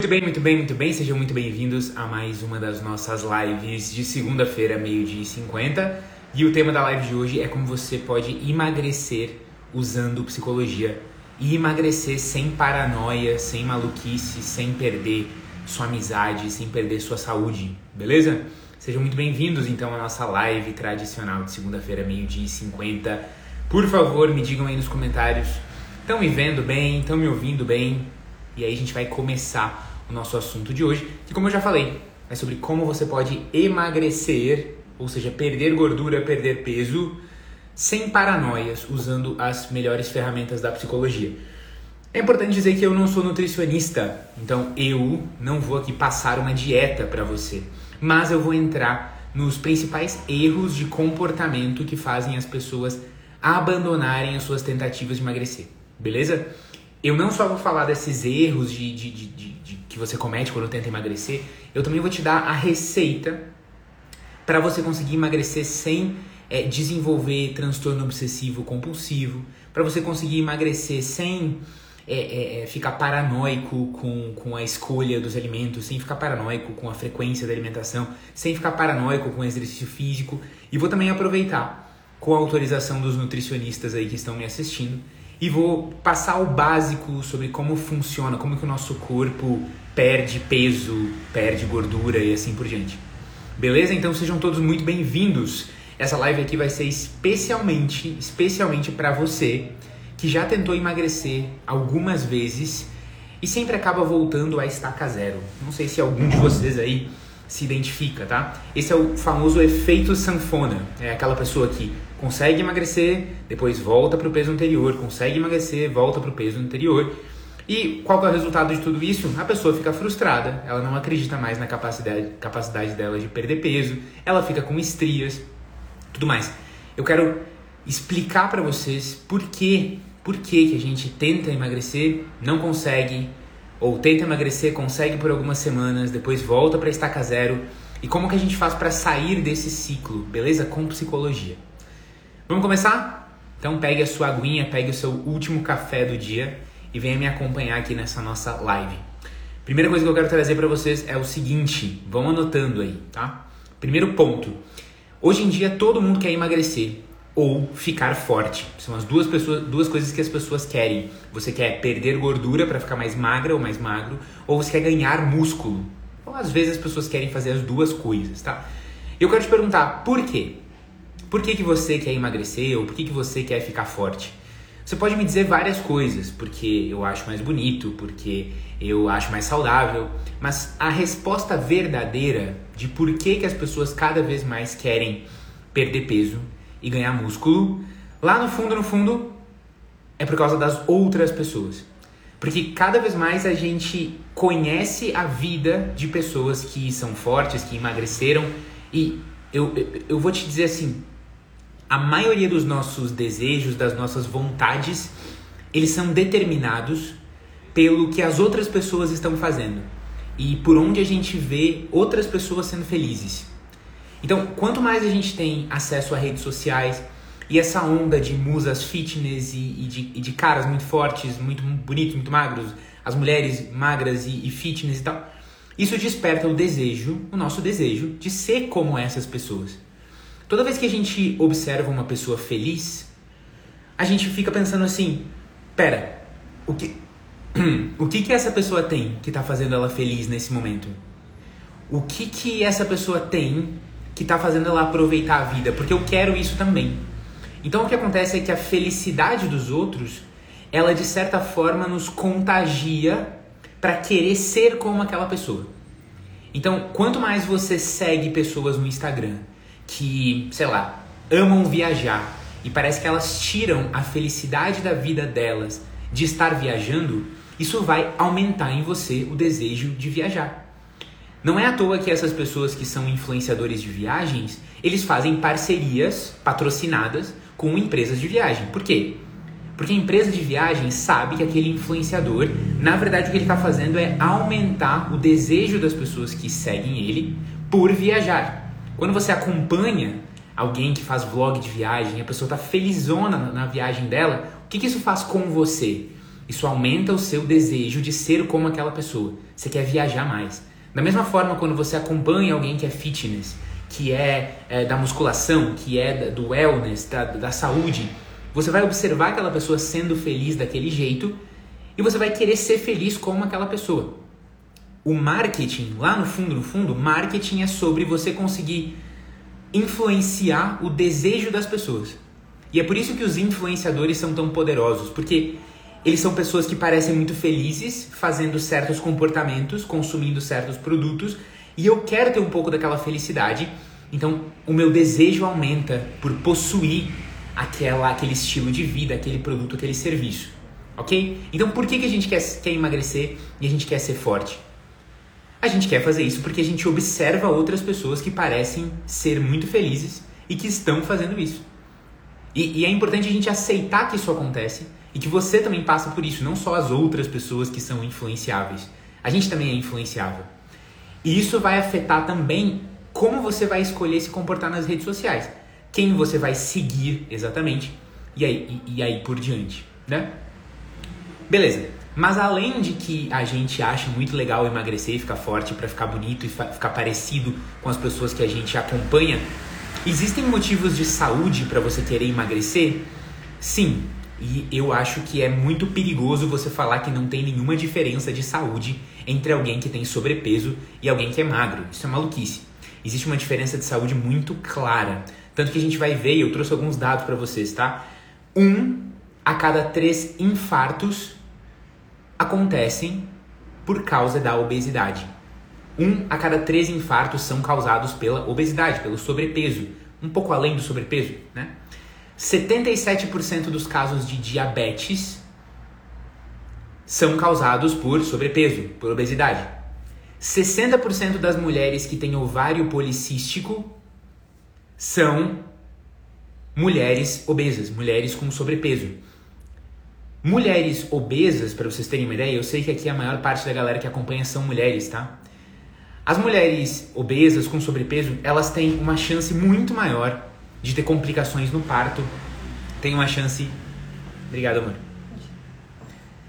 Muito bem, muito bem, muito bem. Sejam muito bem-vindos a mais uma das nossas lives de segunda-feira, meio-dia e 50. E o tema da live de hoje é como você pode emagrecer usando psicologia. E emagrecer sem paranoia, sem maluquice, sem perder sua amizade, sem perder sua saúde, beleza? Sejam muito bem-vindos então à nossa live tradicional de segunda-feira, meio-dia e 50. Por favor, me digam aí nos comentários. Estão me vendo bem? Estão me ouvindo bem? E aí a gente vai começar o nosso assunto de hoje, que como eu já falei, é sobre como você pode emagrecer, ou seja, perder gordura, perder peso, sem paranoias, usando as melhores ferramentas da psicologia. É importante dizer que eu não sou nutricionista, então eu não vou aqui passar uma dieta para você, mas eu vou entrar nos principais erros de comportamento que fazem as pessoas abandonarem as suas tentativas de emagrecer, beleza? Eu não só vou falar desses erros de, de, de, de você comete quando tenta emagrecer, eu também vou te dar a receita para você conseguir emagrecer sem é, desenvolver transtorno obsessivo compulsivo, para você conseguir emagrecer sem é, é, é, ficar paranoico com, com a escolha dos alimentos, sem ficar paranoico com a frequência da alimentação, sem ficar paranoico com o exercício físico. E vou também aproveitar, com a autorização dos nutricionistas aí que estão me assistindo, e vou passar o básico sobre como funciona, como que o nosso corpo perde peso, perde gordura e assim por diante. Beleza? Então sejam todos muito bem-vindos. Essa live aqui vai ser especialmente, especialmente para você que já tentou emagrecer algumas vezes e sempre acaba voltando a estaca zero. Não sei se algum de vocês aí se identifica, tá? Esse é o famoso efeito sanfona. É aquela pessoa que consegue emagrecer, depois volta para o peso anterior, consegue emagrecer, volta para o peso anterior. E qual é o resultado de tudo isso? A pessoa fica frustrada, ela não acredita mais na capacidade, capacidade dela de perder peso, ela fica com estrias, tudo mais. Eu quero explicar para vocês por que, por que, que a gente tenta emagrecer, não consegue, ou tenta emagrecer, consegue por algumas semanas, depois volta para estaca zero, e como que a gente faz para sair desse ciclo, beleza? Com psicologia. Vamos começar? Então pegue a sua aguinha, pegue o seu último café do dia e venha me acompanhar aqui nessa nossa live. Primeira coisa que eu quero trazer para vocês é o seguinte, vão anotando aí, tá? Primeiro ponto. Hoje em dia todo mundo quer emagrecer ou ficar forte. São as duas pessoas, duas coisas que as pessoas querem. Você quer perder gordura para ficar mais magra ou mais magro, ou você quer ganhar músculo. Ou às vezes as pessoas querem fazer as duas coisas, tá? Eu quero te perguntar, por quê? Por que, que você quer emagrecer ou por que, que você quer ficar forte? Você pode me dizer várias coisas, porque eu acho mais bonito, porque eu acho mais saudável, mas a resposta verdadeira de por que, que as pessoas cada vez mais querem perder peso e ganhar músculo, lá no fundo, no fundo, é por causa das outras pessoas. Porque cada vez mais a gente conhece a vida de pessoas que são fortes, que emagreceram, e eu, eu, eu vou te dizer assim, a maioria dos nossos desejos, das nossas vontades, eles são determinados pelo que as outras pessoas estão fazendo e por onde a gente vê outras pessoas sendo felizes. Então, quanto mais a gente tem acesso a redes sociais e essa onda de musas fitness e, e, de, e de, caras muito fortes, muito bonitos, muito magros, as mulheres magras e, e fitness e tal, isso desperta o desejo, o nosso desejo de ser como essas pessoas. Toda vez que a gente observa uma pessoa feliz, a gente fica pensando assim: pera, o que, o que, que essa pessoa tem que está fazendo ela feliz nesse momento? O que, que essa pessoa tem que está fazendo ela aproveitar a vida? Porque eu quero isso também. Então o que acontece é que a felicidade dos outros, ela de certa forma nos contagia para querer ser como aquela pessoa. Então, quanto mais você segue pessoas no Instagram que, sei lá, amam viajar e parece que elas tiram a felicidade da vida delas de estar viajando, isso vai aumentar em você o desejo de viajar. Não é à toa que essas pessoas que são influenciadores de viagens, eles fazem parcerias patrocinadas com empresas de viagem. Por quê? Porque a empresa de viagem sabe que aquele influenciador, na verdade, o que ele está fazendo é aumentar o desejo das pessoas que seguem ele por viajar. Quando você acompanha alguém que faz vlog de viagem, a pessoa está felizona na viagem dela, o que, que isso faz com você? Isso aumenta o seu desejo de ser como aquela pessoa. Você quer viajar mais. Da mesma forma, quando você acompanha alguém que é fitness, que é, é da musculação, que é do wellness, da, da saúde, você vai observar aquela pessoa sendo feliz daquele jeito e você vai querer ser feliz como aquela pessoa. O marketing, lá no fundo, no fundo, marketing é sobre você conseguir influenciar o desejo das pessoas. E é por isso que os influenciadores são tão poderosos, porque eles são pessoas que parecem muito felizes fazendo certos comportamentos, consumindo certos produtos, e eu quero ter um pouco daquela felicidade. Então, o meu desejo aumenta por possuir aquela, aquele estilo de vida, aquele produto, aquele serviço. Ok? Então, por que, que a gente quer, quer emagrecer e a gente quer ser forte? A gente quer fazer isso porque a gente observa outras pessoas que parecem ser muito felizes e que estão fazendo isso. E, e, é importante a gente aceitar que isso acontece e que você também passa por isso, não só as outras pessoas que são influenciáveis. A gente também é influenciável. E isso vai afetar também como você vai escolher se comportar nas redes sociais. Quem você vai seguir exatamente e aí, e, e aí por diante, né? Beleza. Mas além de que a gente acha muito legal emagrecer e ficar forte para ficar bonito e ficar parecido com as pessoas que a gente acompanha, existem motivos de saúde para você querer emagrecer? Sim, e eu acho que é muito perigoso você falar que não tem nenhuma diferença de saúde entre alguém que tem sobrepeso e alguém que é magro. Isso é maluquice. Existe uma diferença de saúde muito clara. Tanto que a gente vai ver, e eu trouxe alguns dados para vocês, tá? Um a cada três infartos acontecem por causa da obesidade. Um a cada três infartos são causados pela obesidade, pelo sobrepeso, um pouco além do sobrepeso, né? 77% dos casos de diabetes são causados por sobrepeso, por obesidade. 60% das mulheres que têm ovário policístico são mulheres obesas, mulheres com sobrepeso. Mulheres obesas, para vocês terem uma ideia, eu sei que aqui a maior parte da galera que acompanha são mulheres, tá? As mulheres obesas com sobrepeso, elas têm uma chance muito maior de ter complicações no parto. Tem uma chance. Obrigado, amor.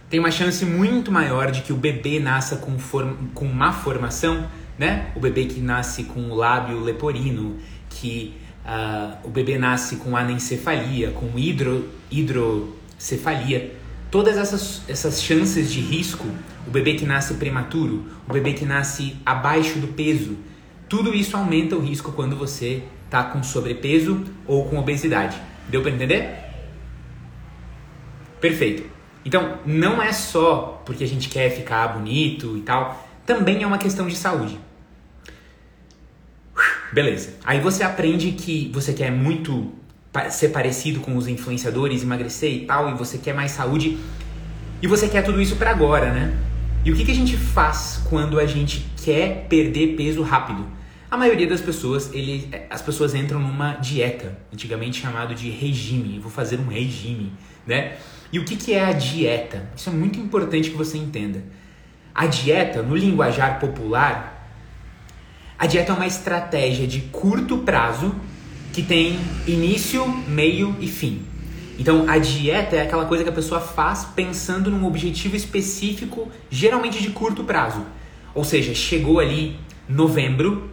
Tem uma chance muito maior de que o bebê nasça com, form... com má formação, né? O bebê que nasce com o lábio leporino, que uh, o bebê nasce com anencefalia, com hidro... hidrocefalia todas essas, essas chances de risco, o bebê que nasce prematuro, o bebê que nasce abaixo do peso, tudo isso aumenta o risco quando você está com sobrepeso ou com obesidade. Deu para entender? Perfeito. Então, não é só porque a gente quer ficar bonito e tal, também é uma questão de saúde. Beleza. Aí você aprende que você quer muito ser parecido com os influenciadores, emagrecer e tal, e você quer mais saúde, e você quer tudo isso para agora, né? E o que, que a gente faz quando a gente quer perder peso rápido? A maioria das pessoas, ele, as pessoas entram numa dieta, antigamente chamado de regime. Vou fazer um regime, né? E o que, que é a dieta? Isso é muito importante que você entenda. A dieta, no linguajar popular, a dieta é uma estratégia de curto prazo que tem início, meio e fim. Então, a dieta é aquela coisa que a pessoa faz pensando num objetivo específico, geralmente de curto prazo. Ou seja, chegou ali novembro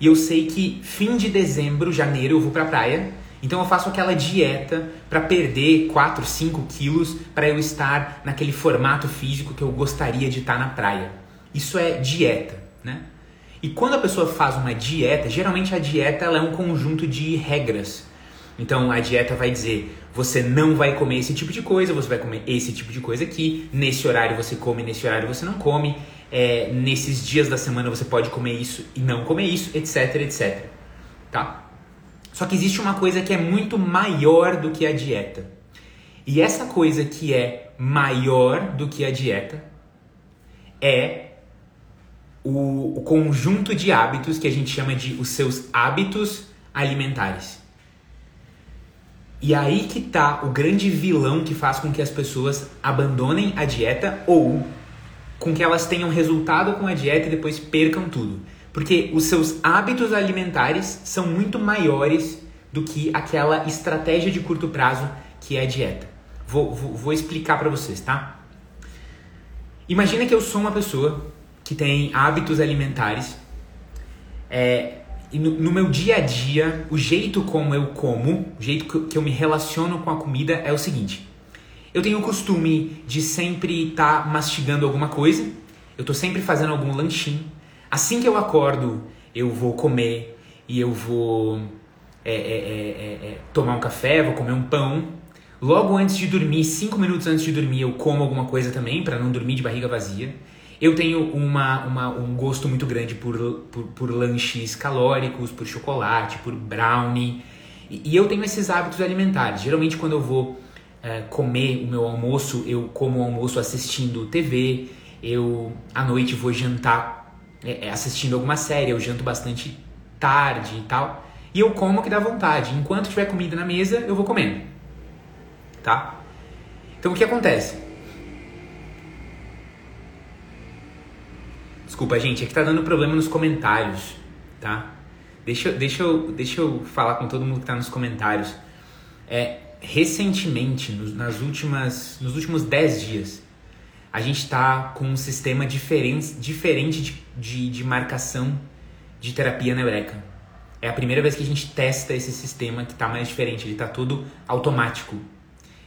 e eu sei que fim de dezembro, janeiro eu vou pra praia. Então eu faço aquela dieta para perder 4, 5 quilos para eu estar naquele formato físico que eu gostaria de estar na praia. Isso é dieta, né? E quando a pessoa faz uma dieta, geralmente a dieta é um conjunto de regras. Então a dieta vai dizer: você não vai comer esse tipo de coisa, você vai comer esse tipo de coisa aqui, nesse horário você come, nesse horário você não come, é, nesses dias da semana você pode comer isso e não comer isso, etc, etc. Tá? Só que existe uma coisa que é muito maior do que a dieta. E essa coisa que é maior do que a dieta é o, o conjunto de hábitos que a gente chama de os seus hábitos alimentares. E aí que tá o grande vilão que faz com que as pessoas abandonem a dieta ou com que elas tenham resultado com a dieta e depois percam tudo. Porque os seus hábitos alimentares são muito maiores do que aquela estratégia de curto prazo que é a dieta. Vou, vou, vou explicar para vocês, tá? Imagina que eu sou uma pessoa que tem hábitos alimentares. É, no, no, meu dia a dia, o jeito como eu como, o jeito que, que eu me relaciono com a comida é o seguinte. Eu tenho o costume de sempre estar tá mastigando alguma coisa. Eu tô sempre fazendo algum lanchinho. Assim que eu acordo, eu vou comer e eu vou é, é, é, é, tomar um café, vou comer um pão. Logo antes de dormir, cinco minutos antes de dormir, eu como alguma coisa também para não dormir de barriga vazia. Eu tenho uma, uma, um gosto muito grande por, por, por, lanches calóricos, por chocolate, por brownie. E, e, eu tenho esses hábitos alimentares. Geralmente, quando eu vou é, comer o meu almoço, eu como o almoço assistindo TV. Eu, à noite, vou jantar é, assistindo alguma série. Eu janto bastante tarde e tal. E eu como o que dá vontade. Enquanto tiver comida na mesa, eu vou comendo. Tá? Então, o que acontece? Desculpa, gente, é que tá dando problema nos comentários, tá? Deixa, deixa, eu, deixa eu falar com todo mundo que tá nos comentários. É, recentemente, nos, nas últimas, nos últimos 10 dias, a gente tá com um sistema diferente, diferente de, de, de marcação de terapia na Eureka. É a primeira vez que a gente testa esse sistema que tá mais diferente, ele tá todo automático.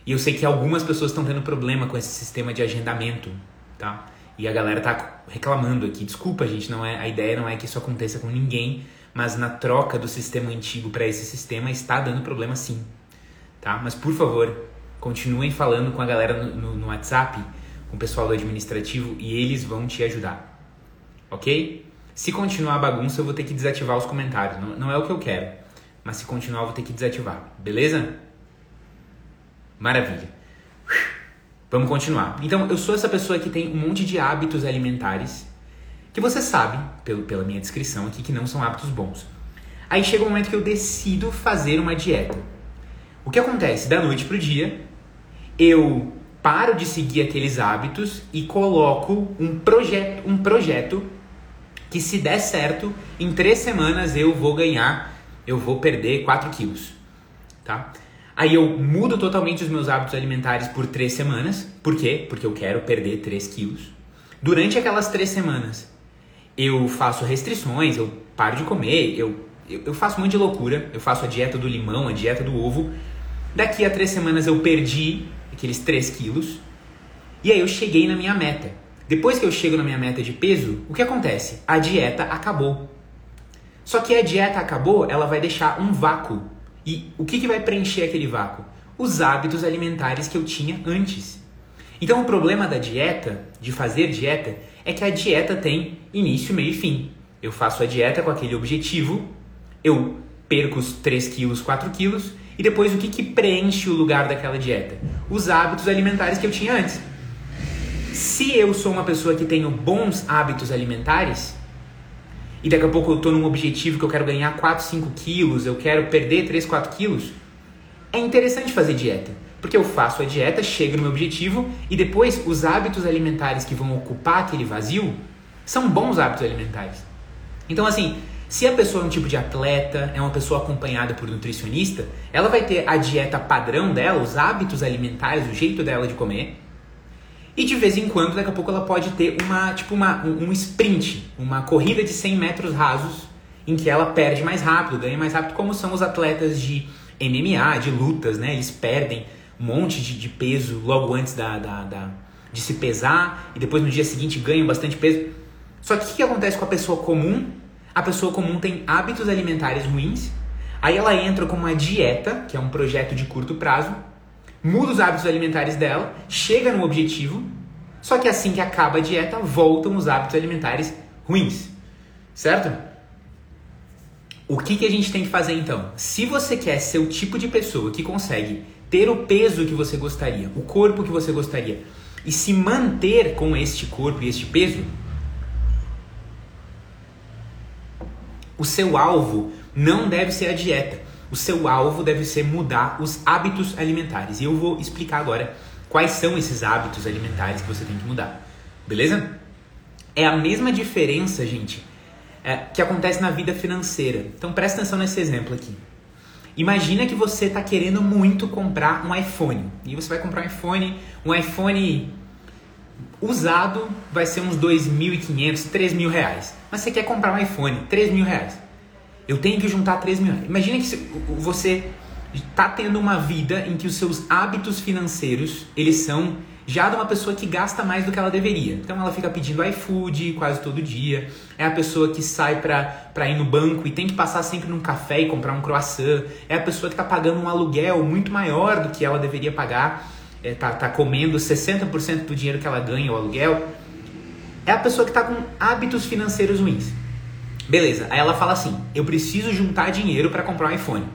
E eu sei que algumas pessoas estão tendo problema com esse sistema de agendamento, tá? E a galera tá reclamando aqui. Desculpa, gente, não é a ideia não é que isso aconteça com ninguém, mas na troca do sistema antigo para esse sistema está dando problema sim. Tá? Mas por favor, continuem falando com a galera no, no, no WhatsApp, com o pessoal do administrativo e eles vão te ajudar. OK? Se continuar a bagunça, eu vou ter que desativar os comentários. Não, não é o que eu quero. Mas se continuar, eu vou ter que desativar. Beleza? Maravilha. Vamos continuar. Então, eu sou essa pessoa que tem um monte de hábitos alimentares que você sabe, pelo, pela minha descrição aqui, que não são hábitos bons. Aí chega o um momento que eu decido fazer uma dieta. O que acontece? Da noite pro dia, eu paro de seguir aqueles hábitos e coloco um projeto, um projeto que se der certo, em três semanas eu vou ganhar, eu vou perder 4 quilos, tá? Aí eu mudo totalmente os meus hábitos alimentares por três semanas. Por quê? Porque eu quero perder 3 quilos. Durante aquelas três semanas, eu faço restrições, eu paro de comer, eu, eu, faço um monte de loucura. Eu faço a dieta do limão, a dieta do ovo. Daqui a três semanas eu perdi aqueles 3 quilos. E aí eu cheguei na minha meta. Depois que eu chego na minha meta de peso, o que acontece? A dieta acabou. Só que a dieta acabou, ela vai deixar um vácuo e o que, que vai preencher aquele vácuo? Os hábitos alimentares que eu tinha antes. Então o problema da dieta, de fazer dieta, é que a dieta tem início, meio e fim. Eu faço a dieta com aquele objetivo, eu perco os 3 quilos, 4 quilos, e depois o que, que preenche o lugar daquela dieta? Os hábitos alimentares que eu tinha antes. Se eu sou uma pessoa que tenho bons hábitos alimentares, e daqui a pouco eu estou num objetivo que eu quero ganhar 4, 5 quilos, eu quero perder 3, 4 quilos, é interessante fazer dieta. Porque eu faço a dieta, chego no meu objetivo e depois os hábitos alimentares que vão ocupar aquele vazio são bons hábitos alimentares. Então, assim, se a pessoa é um tipo de atleta, é uma pessoa acompanhada por nutricionista, ela vai ter a dieta padrão dela, os hábitos alimentares, o jeito dela de comer, e de vez em quando, daqui a pouco, ela pode ter uma, tipo uma, um, sprint, uma corrida de 100 metros rasos, em que ela perde mais rápido, ganha mais rápido, como são os atletas de MMA, de lutas, né? Eles perdem um monte de, de peso logo antes da, da, da, de se pesar e depois no dia seguinte ganham bastante peso. Só que o que acontece com a pessoa comum? A pessoa comum tem hábitos alimentares ruins, aí ela entra com uma dieta, que é um projeto de curto prazo, muda os hábitos alimentares dela, chega no objetivo, só que assim que acaba a dieta, voltam os hábitos alimentares ruins. Certo? O que, que a gente tem que fazer então? Se você quer ser o tipo de pessoa que consegue ter o peso que você gostaria, o corpo que você gostaria, e se manter com este corpo e este peso, o seu alvo não deve ser a dieta o seu alvo deve ser mudar os hábitos alimentares. E eu vou explicar agora quais são esses hábitos alimentares que você tem que mudar. Beleza? É a mesma diferença, gente, é, que acontece na vida financeira. Então presta atenção nesse exemplo aqui. Imagina que você está querendo muito comprar um iPhone. E você vai comprar um iPhone, um iPhone Usado vai ser uns 2.500, 3 mil reais. Mas você quer comprar um iPhone, 3 mil reais. Eu tenho que juntar 3 mil reais. Imagina que você está tendo uma vida em que os seus hábitos financeiros, eles são já de uma pessoa que gasta mais do que ela deveria. Então ela fica pedindo iFood quase todo dia. É a pessoa que sai para ir no banco e tem que passar sempre num café e comprar um croissant. É a pessoa que está pagando um aluguel muito maior do que ela deveria pagar. É, tá, tá comendo 60% do dinheiro que ela ganha o aluguel. É a pessoa que está com hábitos financeiros ruins. Beleza, aí ela fala assim: eu preciso juntar dinheiro para comprar um iPhone.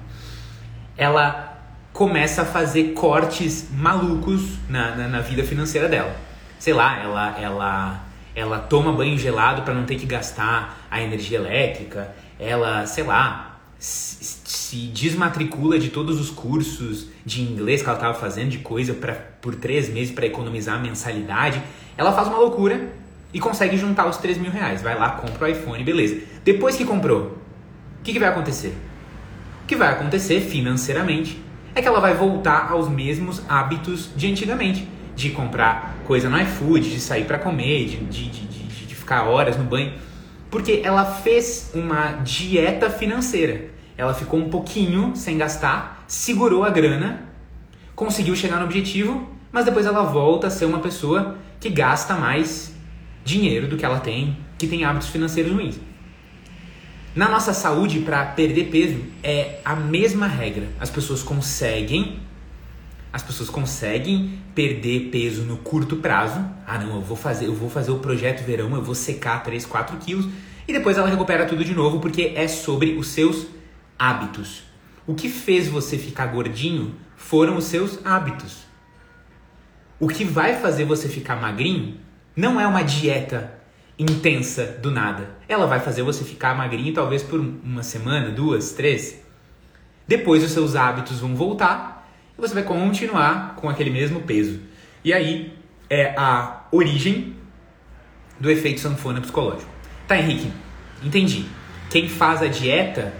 Ela começa a fazer cortes malucos na, na, na vida financeira dela. Sei lá, ela, ela, ela toma banho gelado para não ter que gastar a energia elétrica. Ela, sei lá, se, desmatricula de todos os cursos de inglês que ela estava fazendo, de coisa pra, por três meses para economizar a mensalidade. Ela faz uma loucura e consegue juntar os 3 mil reais. Vai lá, compra o iPhone, beleza. Depois que comprou, o que, que vai acontecer? O que vai acontecer financeiramente é que ela vai voltar aos mesmos hábitos de antigamente. De comprar coisa no iFood, de sair para comer, de, de, de, de ficar horas no banho. Porque ela fez uma dieta financeira. Ela ficou um pouquinho sem gastar, segurou a grana, conseguiu chegar no objetivo, mas depois ela volta a ser uma pessoa que gasta mais dinheiro do que ela tem, que tem hábitos financeiros ruins. Na nossa saúde, para perder peso, é a mesma regra. As pessoas conseguem, as pessoas conseguem perder peso no curto prazo. Ah, não, eu vou fazer, eu vou fazer o projeto verão, eu vou secar 3, 4 quilos e depois ela recupera tudo de novo porque é sobre os seus hábitos. O que fez você ficar gordinho foram os seus hábitos. O que vai fazer você ficar magrinho não é uma dieta intensa do nada. Ela vai fazer você ficar magrinho talvez por uma semana, duas, três. Depois os seus hábitos vão voltar e você vai continuar com aquele mesmo peso. E aí é a origem do efeito sanfona psicológico. Tá, Henrique? Entendi. Quem faz a dieta,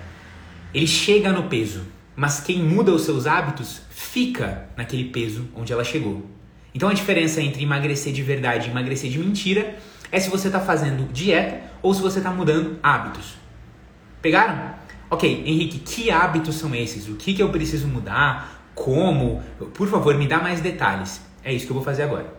ele chega no peso, mas quem muda os seus hábitos fica naquele peso onde ela chegou. Então a diferença entre emagrecer de verdade e emagrecer de mentira é se você está fazendo dieta ou se você está mudando hábitos. Pegaram? Ok, Henrique, que hábitos são esses? O que, que eu preciso mudar? Como? Por favor, me dá mais detalhes. É isso que eu vou fazer agora.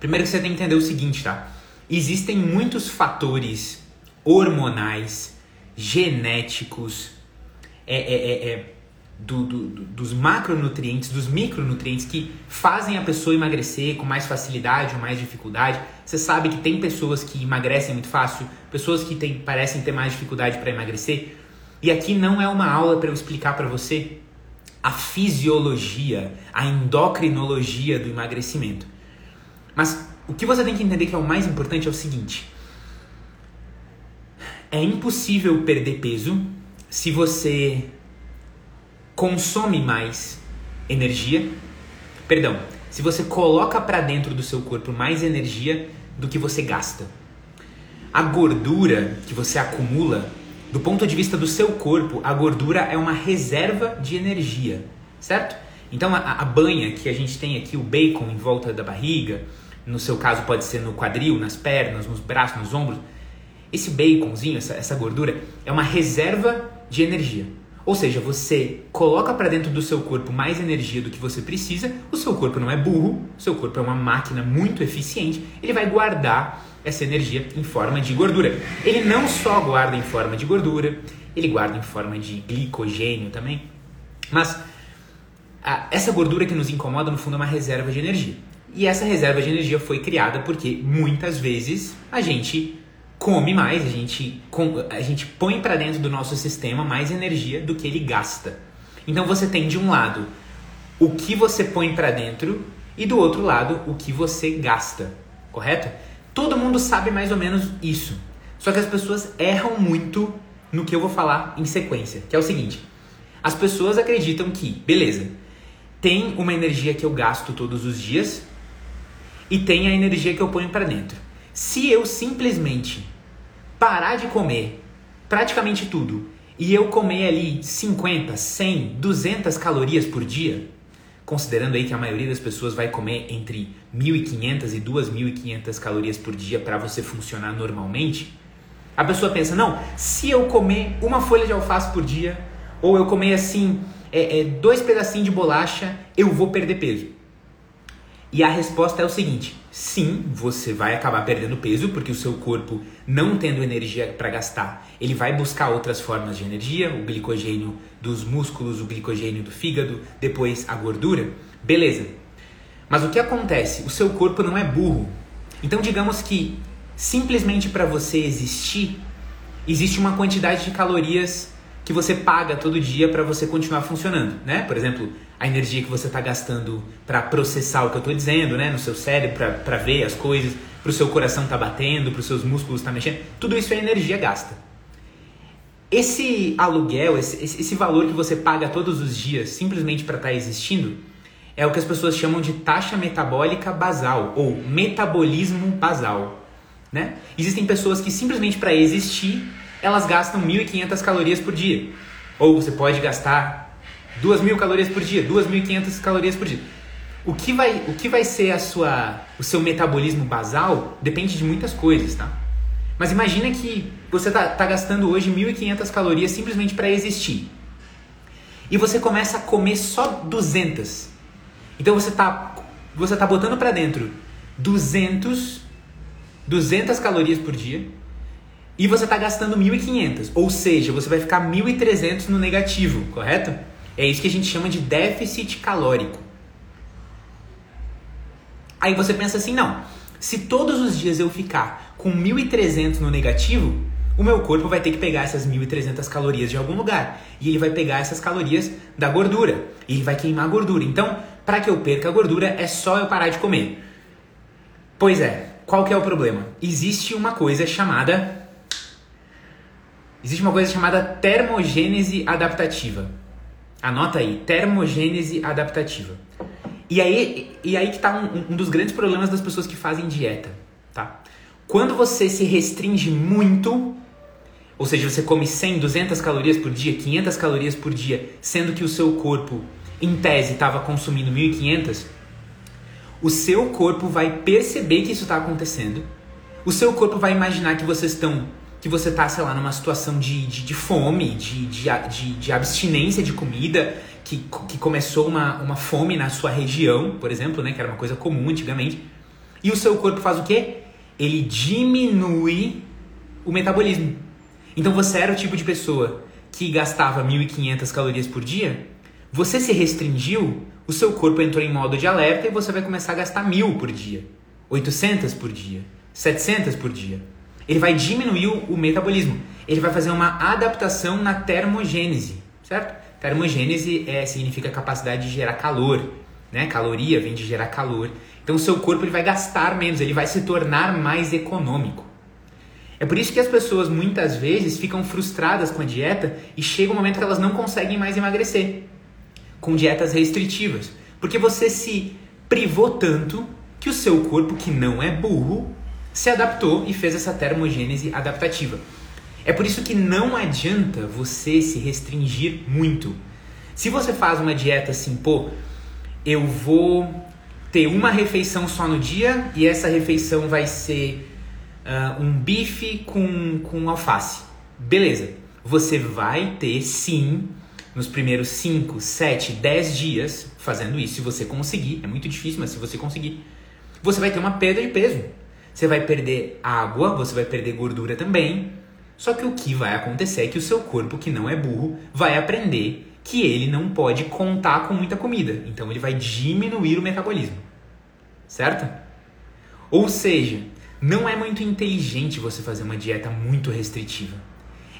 Primeiro que você tem que entender o seguinte, tá? Existem muitos fatores hormonais, genéticos, é, é, é, do, do, dos macronutrientes, dos micronutrientes que fazem a pessoa emagrecer com mais facilidade ou mais dificuldade. Você sabe que tem pessoas que emagrecem muito fácil, pessoas que tem, parecem ter mais dificuldade para emagrecer. E aqui não é uma aula para eu explicar para você a fisiologia, a endocrinologia do emagrecimento. Mas o que você tem que entender que é o mais importante é o seguinte: é impossível perder peso se você consome mais energia, perdão, se você coloca para dentro do seu corpo mais energia do que você gasta. A gordura que você acumula, do ponto de vista do seu corpo, a gordura é uma reserva de energia, certo? Então a, a banha que a gente tem aqui, o bacon em volta da barriga, no seu caso pode ser no quadril, nas pernas, nos braços, nos ombros. Esse baconzinho, essa, essa gordura, é uma reserva de energia. Ou seja, você coloca para dentro do seu corpo mais energia do que você precisa, o seu corpo não é burro, o seu corpo é uma máquina muito eficiente, ele vai guardar essa energia em forma de gordura. Ele não só guarda em forma de gordura, ele guarda em forma de glicogênio também, mas a, essa gordura que nos incomoda no fundo é uma reserva de energia. E essa reserva de energia foi criada porque muitas vezes a gente come mais, a gente, a gente põe para dentro do nosso sistema mais energia do que ele gasta. Então você tem de um lado o que você põe para dentro e do outro lado o que você gasta, correto? Todo mundo sabe mais ou menos isso. Só que as pessoas erram muito no que eu vou falar em sequência, que é o seguinte: as pessoas acreditam que, beleza, tem uma energia que eu gasto todos os dias e tem a energia que eu ponho para dentro. Se eu simplesmente parar de comer praticamente tudo e eu comer ali 50, 100, 200 calorias por dia, considerando aí que a maioria das pessoas vai comer entre 1.500 e 2.500 calorias por dia para você funcionar normalmente, a pessoa pensa, não, se eu comer uma folha de alface por dia, ou eu comer assim, é, é, dois pedacinhos de bolacha, eu vou perder peso. E a resposta é o seguinte: sim, você vai acabar perdendo peso, porque o seu corpo, não tendo energia para gastar, ele vai buscar outras formas de energia, o glicogênio dos músculos, o glicogênio do fígado, depois a gordura. Beleza. Mas o que acontece? O seu corpo não é burro. Então, digamos que simplesmente para você existir, existe uma quantidade de calorias que você paga todo dia para você continuar funcionando, né? Por exemplo, a energia que você está gastando para processar o que eu estou dizendo, né? No seu cérebro, para ver as coisas, para o seu coração tá batendo, para os seus músculos tá mexendo, tudo isso é energia gasta. Esse aluguel, esse, esse valor que você paga todos os dias simplesmente para estar tá existindo, é o que as pessoas chamam de taxa metabólica basal ou metabolismo basal. Né? Existem pessoas que simplesmente para existir elas gastam 1.500 calorias por dia. Ou você pode gastar 2.000 calorias por dia, 2.500 calorias por dia. O que vai, o que vai ser a sua, o seu metabolismo basal depende de muitas coisas, tá? Mas imagina que você tá, tá gastando hoje 1.500 calorias simplesmente para existir. E você começa a comer só 200. Então você tá, você tá botando para dentro 200, 200 calorias por dia e você está gastando 1.500, ou seja, você vai ficar 1.300 no negativo, correto? É isso que a gente chama de déficit calórico. Aí você pensa assim, não, se todos os dias eu ficar com 1.300 no negativo, o meu corpo vai ter que pegar essas 1.300 calorias de algum lugar. E ele vai pegar essas calorias da gordura. E ele vai queimar a gordura. Então, para que eu perca a gordura, é só eu parar de comer. Pois é, qual que é o problema? Existe uma coisa chamada Existe uma coisa chamada termogênese adaptativa. Anota aí, termogênese adaptativa. E aí, e aí que está um, um dos grandes problemas das pessoas que fazem dieta, tá? Quando você se restringe muito, ou seja, você come 100, 200 calorias por dia, 500 calorias por dia, sendo que o seu corpo, em tese, estava consumindo 1500, o seu corpo vai perceber que isso está acontecendo. O seu corpo vai imaginar que vocês estão que você tá, sei lá, numa situação de, de, de fome, de, de, de, abstinência de comida, que, que começou uma, uma fome na sua região, por exemplo, né, que era uma coisa comum antigamente, e o seu corpo faz o quê? Ele diminui o metabolismo. Então você era o tipo de pessoa que gastava 1.500 calorias por dia, você se restringiu, o seu corpo entrou em modo de alerta e você vai começar a gastar 1.000 por dia, 800 por dia, 700 por dia. Ele vai diminuir o metabolismo. Ele vai fazer uma adaptação na termogênese, certo? Termogênese é, significa capacidade de gerar calor, né? Caloria vem de gerar calor. Então o seu corpo ele vai gastar menos, ele vai se tornar mais econômico. É por isso que as pessoas muitas vezes ficam frustradas com a dieta e chega um momento que elas não conseguem mais emagrecer com dietas restritivas, porque você se privou tanto que o seu corpo, que não é burro, se adaptou e fez essa termogênese adaptativa. É por isso que não adianta você se restringir muito. Se você faz uma dieta assim, pô, eu vou ter uma refeição só no dia e essa refeição vai ser uh, um bife com, com alface. Beleza, você vai ter sim, nos primeiros 5, 7, 10 dias fazendo isso, se você conseguir, é muito difícil, mas se você conseguir, você vai ter uma perda de peso. Você vai perder água, você vai perder gordura também. Só que o que vai acontecer é que o seu corpo, que não é burro, vai aprender que ele não pode contar com muita comida. Então ele vai diminuir o metabolismo. Certo? Ou seja, não é muito inteligente você fazer uma dieta muito restritiva.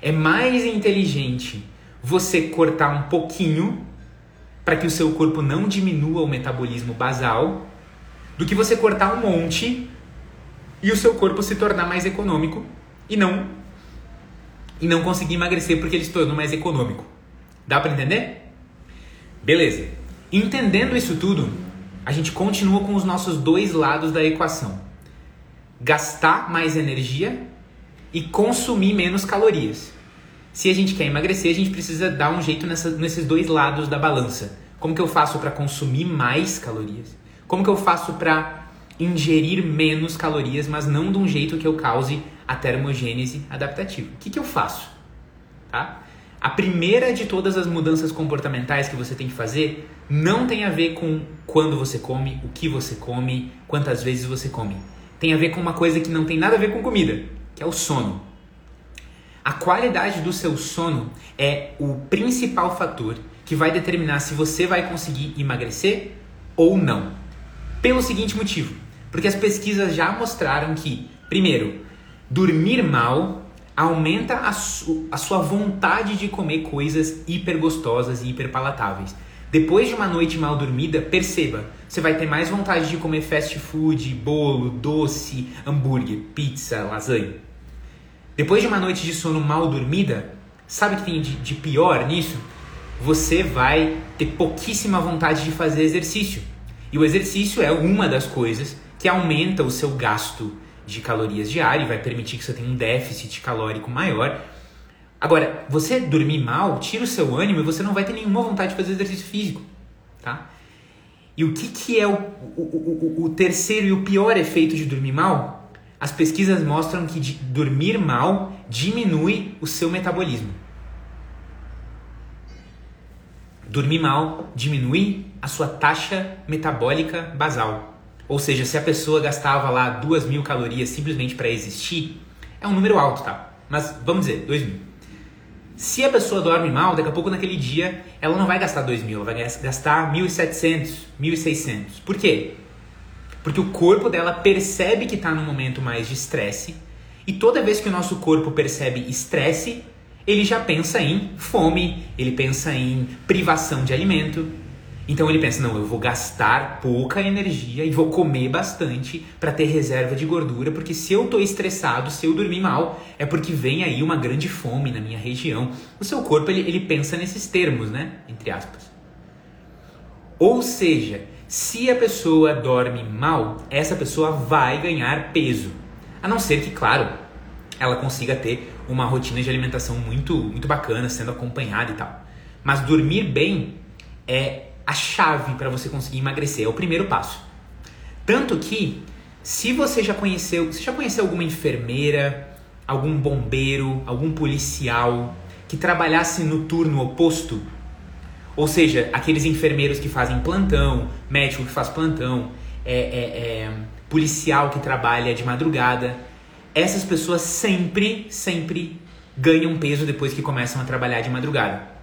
É mais inteligente você cortar um pouquinho para que o seu corpo não diminua o metabolismo basal do que você cortar um monte e o seu corpo se tornar mais econômico e não e não conseguir emagrecer porque ele se tornou mais econômico. Dá para entender? Beleza. Entendendo isso tudo, a gente continua com os nossos dois lados da equação: gastar mais energia e consumir menos calorias. Se a gente quer emagrecer, a gente precisa dar um jeito nessa, nesses dois lados da balança. Como que eu faço para consumir mais calorias? Como que eu faço para ingerir menos calorias, mas não de um jeito que eu cause a termogênese adaptativa? O que, que eu faço? Tá? A primeira de todas as mudanças comportamentais que você tem que fazer não tem a ver com quando você come, o que você come, quantas vezes você come. Tem a ver com uma coisa que não tem nada a ver com comida, que é o sono. A qualidade do seu sono é o principal fator que vai determinar se você vai conseguir emagrecer ou não. Pelo seguinte motivo: porque as pesquisas já mostraram que, primeiro, dormir mal aumenta a, su a sua vontade de comer coisas hiper gostosas e hiper palatáveis. Depois de uma noite mal dormida, perceba, você vai ter mais vontade de comer fast food, bolo, doce, hambúrguer, pizza, lasanha. Depois de uma noite de sono mal dormida, sabe o que tem de, de pior nisso? Você vai ter pouquíssima vontade de fazer exercício. E o exercício é uma das coisas que aumenta o seu gasto de calorias diário e vai permitir que você tenha um déficit calórico maior. Agora, você dormir mal tira o seu ânimo e você não vai ter nenhuma vontade de fazer exercício físico, tá? E o que, que é o, o, o, o terceiro e o pior efeito de dormir mal? As pesquisas mostram que dormir mal diminui o seu metabolismo. Dormir mal diminui a sua taxa metabólica basal. Ou seja, se a pessoa gastava lá duas mil calorias simplesmente para existir, é um número alto, tá? Mas vamos dizer, dois mil. Se a pessoa dorme mal, daqui a pouco naquele dia ela não vai gastar dois mil, ela vai gastar 1.700, 1.600. Por quê? Porque o corpo dela percebe que está num momento mais de estresse e toda vez que o nosso corpo percebe estresse, ele já pensa em fome, ele pensa em privação de alimento, então ele pensa: não, eu vou gastar pouca energia e vou comer bastante para ter reserva de gordura, porque se eu estou estressado, se eu dormir mal, é porque vem aí uma grande fome na minha região. O seu corpo ele, ele pensa nesses termos, né? Entre aspas. Ou seja, se a pessoa dorme mal, essa pessoa vai ganhar peso. A não ser que, claro, ela consiga ter uma rotina de alimentação muito, muito bacana, sendo acompanhada e tal. Mas dormir bem é a chave para você conseguir emagrecer, é o primeiro passo. Tanto que, se você já conheceu, você já conheceu alguma enfermeira, algum bombeiro, algum policial que trabalhasse no turno oposto? Ou seja, aqueles enfermeiros que fazem plantão, médico que faz plantão, é, é, é, policial que trabalha de madrugada. Essas pessoas sempre, sempre ganham peso depois que começam a trabalhar de madrugada.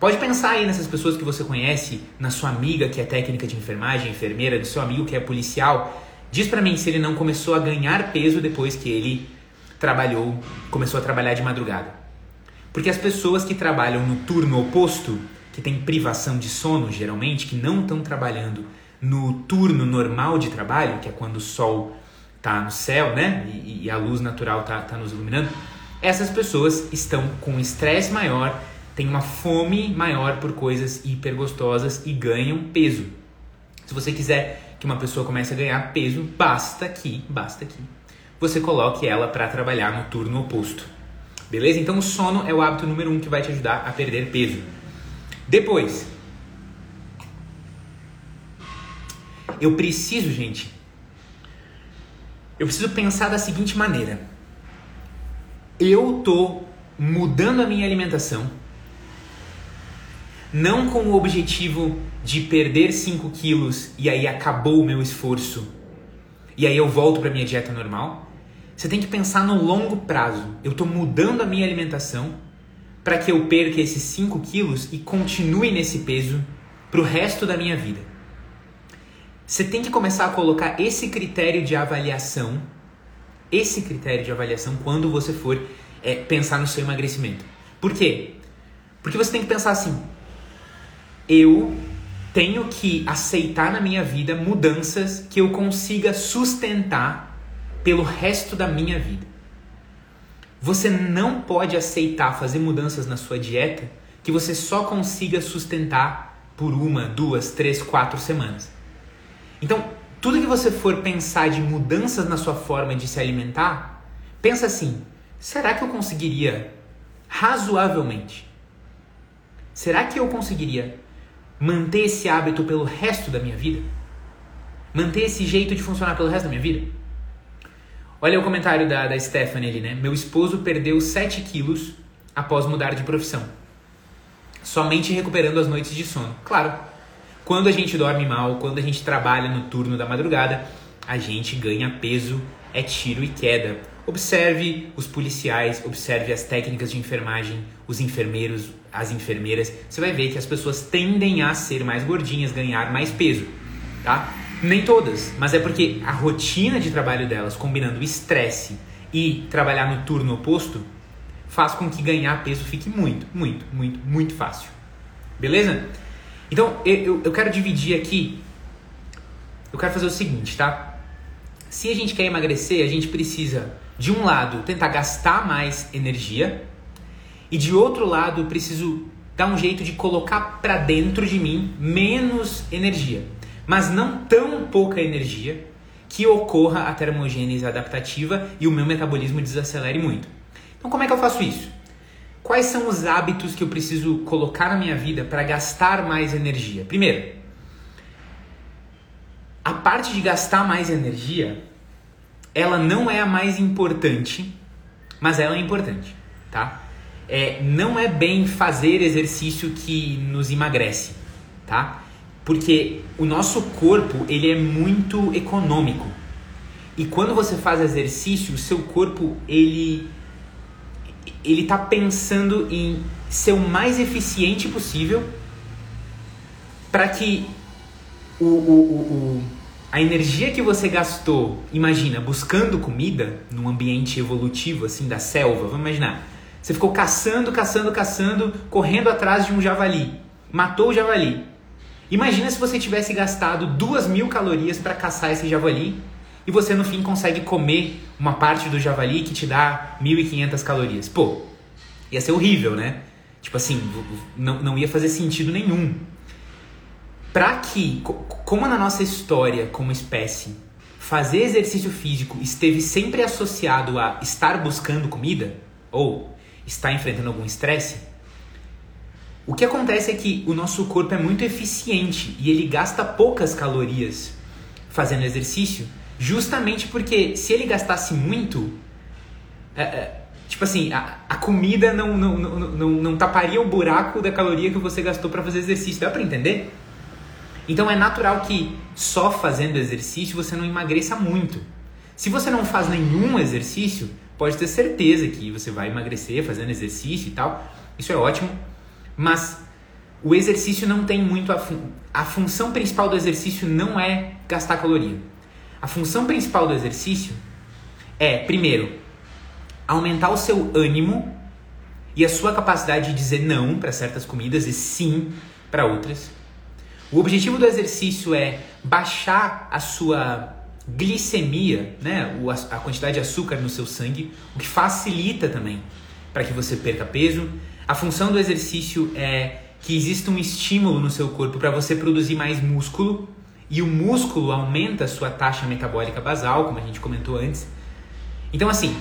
Pode pensar aí nessas pessoas que você conhece, na sua amiga que é técnica de enfermagem, enfermeira, do seu amigo que é policial. Diz para mim se ele não começou a ganhar peso depois que ele trabalhou, começou a trabalhar de madrugada. Porque as pessoas que trabalham no turno oposto, que tem privação de sono geralmente, que não estão trabalhando no turno normal de trabalho, que é quando o sol está no céu, né? E, e, a luz natural está tá nos iluminando, essas pessoas estão com estresse maior, têm uma fome maior por coisas hiper gostosas e ganham peso. Se você quiser que uma pessoa comece a ganhar peso, basta que, basta que você coloque ela para trabalhar no turno oposto. Beleza? Então o sono é o hábito número um que vai te ajudar a perder peso. Depois, eu preciso, gente, eu preciso pensar da seguinte maneira: eu tô mudando a minha alimentação não com o objetivo de perder 5 quilos e aí acabou o meu esforço e aí eu volto para minha dieta normal. Você tem que pensar no longo prazo. Eu estou mudando a minha alimentação para que eu perca esses 5 quilos e continue nesse peso para o resto da minha vida. Você tem que começar a colocar esse critério de avaliação, esse critério de avaliação quando você for é, pensar no seu emagrecimento. Por quê? Porque você tem que pensar assim: eu tenho que aceitar na minha vida mudanças que eu consiga sustentar pelo resto da minha vida. Você não pode aceitar fazer mudanças na sua dieta que você só consiga sustentar por uma, duas, três, quatro semanas. Então, tudo que você for pensar de mudanças na sua forma de se alimentar, pensa assim: será que eu conseguiria razoavelmente? Será que eu conseguiria manter esse hábito pelo resto da minha vida? Manter esse jeito de funcionar pelo resto da minha vida? Olha o comentário da, da Stephanie ali, né? Meu esposo perdeu 7 quilos após mudar de profissão. Somente recuperando as noites de sono. Claro, quando a gente dorme mal, quando a gente trabalha no turno da madrugada, a gente ganha peso, é tiro e queda. Observe os policiais, observe as técnicas de enfermagem, os enfermeiros, as enfermeiras. Você vai ver que as pessoas tendem a ser mais gordinhas, ganhar mais peso, tá? Nem todas, mas é porque a rotina de trabalho delas, combinando estresse e trabalhar no turno oposto, faz com que ganhar peso fique muito, muito, muito, muito fácil. Beleza? Então, eu, eu quero dividir aqui. Eu quero fazer o seguinte, tá? Se a gente quer emagrecer, a gente precisa, de um lado, tentar gastar mais energia, e de outro lado, preciso dar um jeito de colocar para dentro de mim menos energia mas não tão pouca energia que ocorra a termogênese adaptativa e o meu metabolismo desacelere muito. Então, como é que eu faço isso? Quais são os hábitos que eu preciso colocar na minha vida para gastar mais energia? Primeiro, a parte de gastar mais energia, ela não é a mais importante, mas ela é importante, tá? É, não é bem fazer exercício que nos emagrece, tá? Porque o nosso corpo, ele é muito econômico. E quando você faz exercício, o seu corpo, ele ele tá pensando em ser o mais eficiente possível para que o, o, o, a energia que você gastou, imagina, buscando comida num ambiente evolutivo assim da selva, vamos imaginar. Você ficou caçando, caçando, caçando, correndo atrás de um javali. Matou o javali. Imagina se você tivesse gastado duas mil calorias para caçar esse javali e você no fim consegue comer uma parte do javali que te dá 1.500 calorias. Pô, ia ser horrível, né? Tipo assim, não, não ia fazer sentido nenhum. Pra que, como na nossa história como espécie, fazer exercício físico esteve sempre associado a estar buscando comida ou estar enfrentando algum estresse, o que acontece é que o nosso corpo é muito eficiente e ele gasta poucas calorias fazendo exercício, justamente porque se ele gastasse muito, é, é, tipo assim, a, a, comida não, não, não, não, não taparia o buraco da caloria que você gastou para fazer exercício. Dá para entender? Então é natural que só fazendo exercício você não emagreça muito. Se você não faz nenhum exercício, pode ter certeza que você vai emagrecer fazendo exercício e tal. Isso é ótimo. Mas o exercício não tem muito a, fun a função principal do exercício não é gastar caloria. A função principal do exercício é, primeiro, aumentar o seu ânimo e a sua capacidade de dizer não para certas comidas e sim para outras. O objetivo do exercício é baixar a sua glicemia, né, a quantidade de açúcar no seu sangue, o que facilita também para que você perca peso, a função do exercício é que exista um estímulo no seu corpo para você produzir mais músculo e o músculo aumenta a sua taxa metabólica basal, como a gente comentou antes. Então, assim,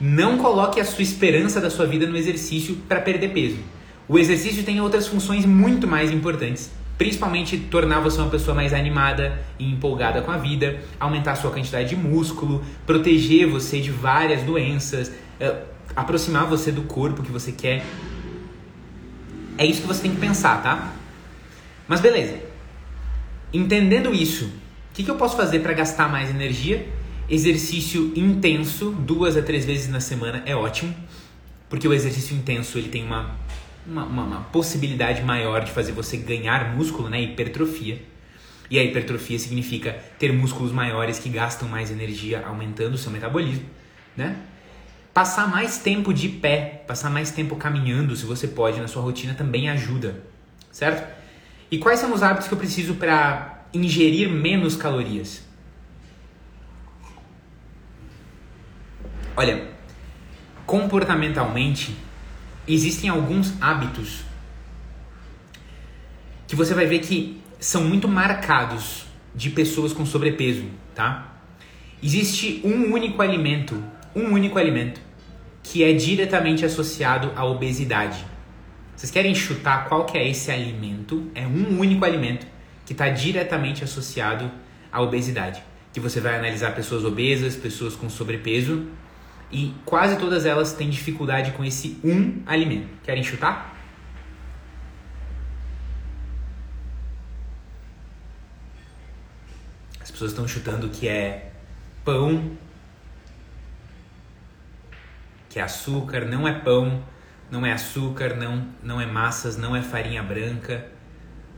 não coloque a sua esperança da sua vida no exercício para perder peso. O exercício tem outras funções muito mais importantes, principalmente tornar você uma pessoa mais animada e empolgada com a vida, aumentar a sua quantidade de músculo, proteger você de várias doenças, eh, aproximar você do corpo que você quer é isso que você tem que pensar, tá? Mas beleza. Entendendo isso, o que, que eu posso fazer para gastar mais energia? Exercício intenso, duas a três vezes na semana é ótimo, porque o exercício intenso ele tem uma, uma, uma, uma possibilidade maior de fazer você ganhar músculo, né? Hipertrofia. E a hipertrofia significa ter músculos maiores que gastam mais energia, aumentando o seu metabolismo, né? Passar mais tempo de pé, passar mais tempo caminhando, se você pode, na sua rotina também ajuda, certo? E quais são os hábitos que eu preciso para ingerir menos calorias? Olha, comportamentalmente, existem alguns hábitos que você vai ver que são muito marcados de pessoas com sobrepeso, tá? Existe um único alimento, um único alimento que é diretamente associado à obesidade. Vocês querem chutar qual que é esse alimento? É um único alimento que está diretamente associado à obesidade. Que você vai analisar pessoas obesas, pessoas com sobrepeso e quase todas elas têm dificuldade com esse um alimento. Querem chutar? As pessoas estão chutando que é pão, que é açúcar, não é pão, não é açúcar, não, não é massas, não é farinha branca,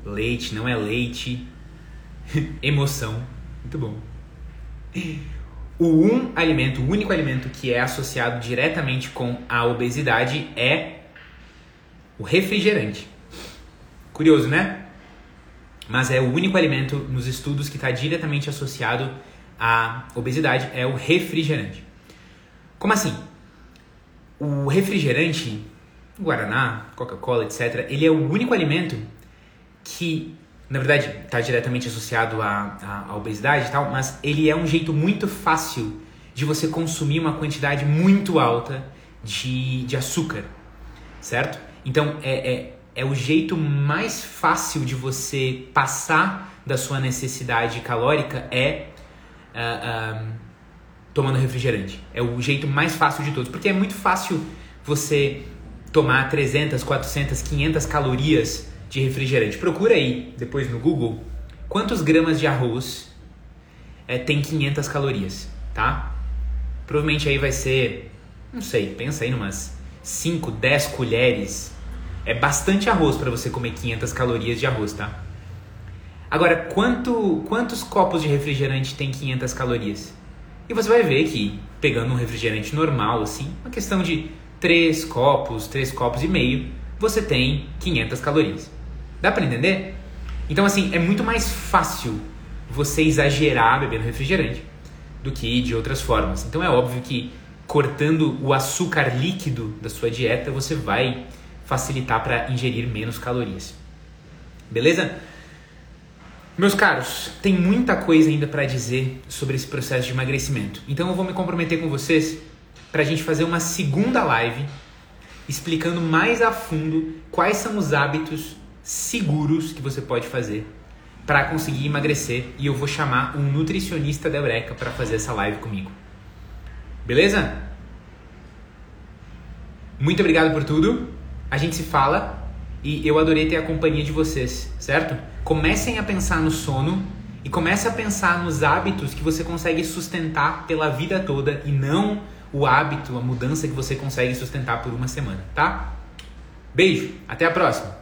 leite, não é leite, emoção. Muito bom. O um alimento, o único alimento que é associado diretamente com a obesidade é o refrigerante. Curioso, né? Mas é o único alimento nos estudos que está diretamente associado à obesidade é o refrigerante. Como assim? O refrigerante, Guaraná, Coca-Cola, etc., ele é o único alimento que, na verdade, está diretamente associado à, à, à obesidade e tal, mas ele é um jeito muito fácil de você consumir uma quantidade muito alta de, de açúcar, certo? Então, é, é, é o jeito mais fácil de você passar da sua necessidade calórica é uh, uh, tomando refrigerante. É o jeito mais fácil de todos, porque é muito fácil você tomar 300, 400, 500 calorias de refrigerante. Procura aí depois no Google quantos gramas de arroz é, tem 500 calorias, tá? Provavelmente aí vai ser, não sei, pensa aí numas 5, 10 colheres. É bastante arroz para você comer 500 calorias de arroz, tá? Agora, quanto, quantos copos de refrigerante tem 500 calorias? E você vai ver que, pegando um refrigerante normal, assim, uma questão de 3 copos, 3 copos e meio, você tem 500 calorias. Dá para entender? Então, assim, é muito mais fácil você exagerar bebendo refrigerante do que de outras formas. Então, é óbvio que cortando o açúcar líquido da sua dieta, você vai facilitar para ingerir menos calorias. Beleza? Meus caros, tem muita coisa ainda para dizer sobre esse processo de emagrecimento. Então eu vou me comprometer com vocês para a gente fazer uma segunda live explicando mais a fundo quais são os hábitos seguros que você pode fazer para conseguir emagrecer e eu vou chamar um nutricionista da Eureka para fazer essa live comigo. Beleza? Muito obrigado por tudo. A gente se fala e eu adorei ter a companhia de vocês, certo? Comecem a pensar no sono e comecem a pensar nos hábitos que você consegue sustentar pela vida toda e não o hábito, a mudança que você consegue sustentar por uma semana, tá? Beijo, até a próxima!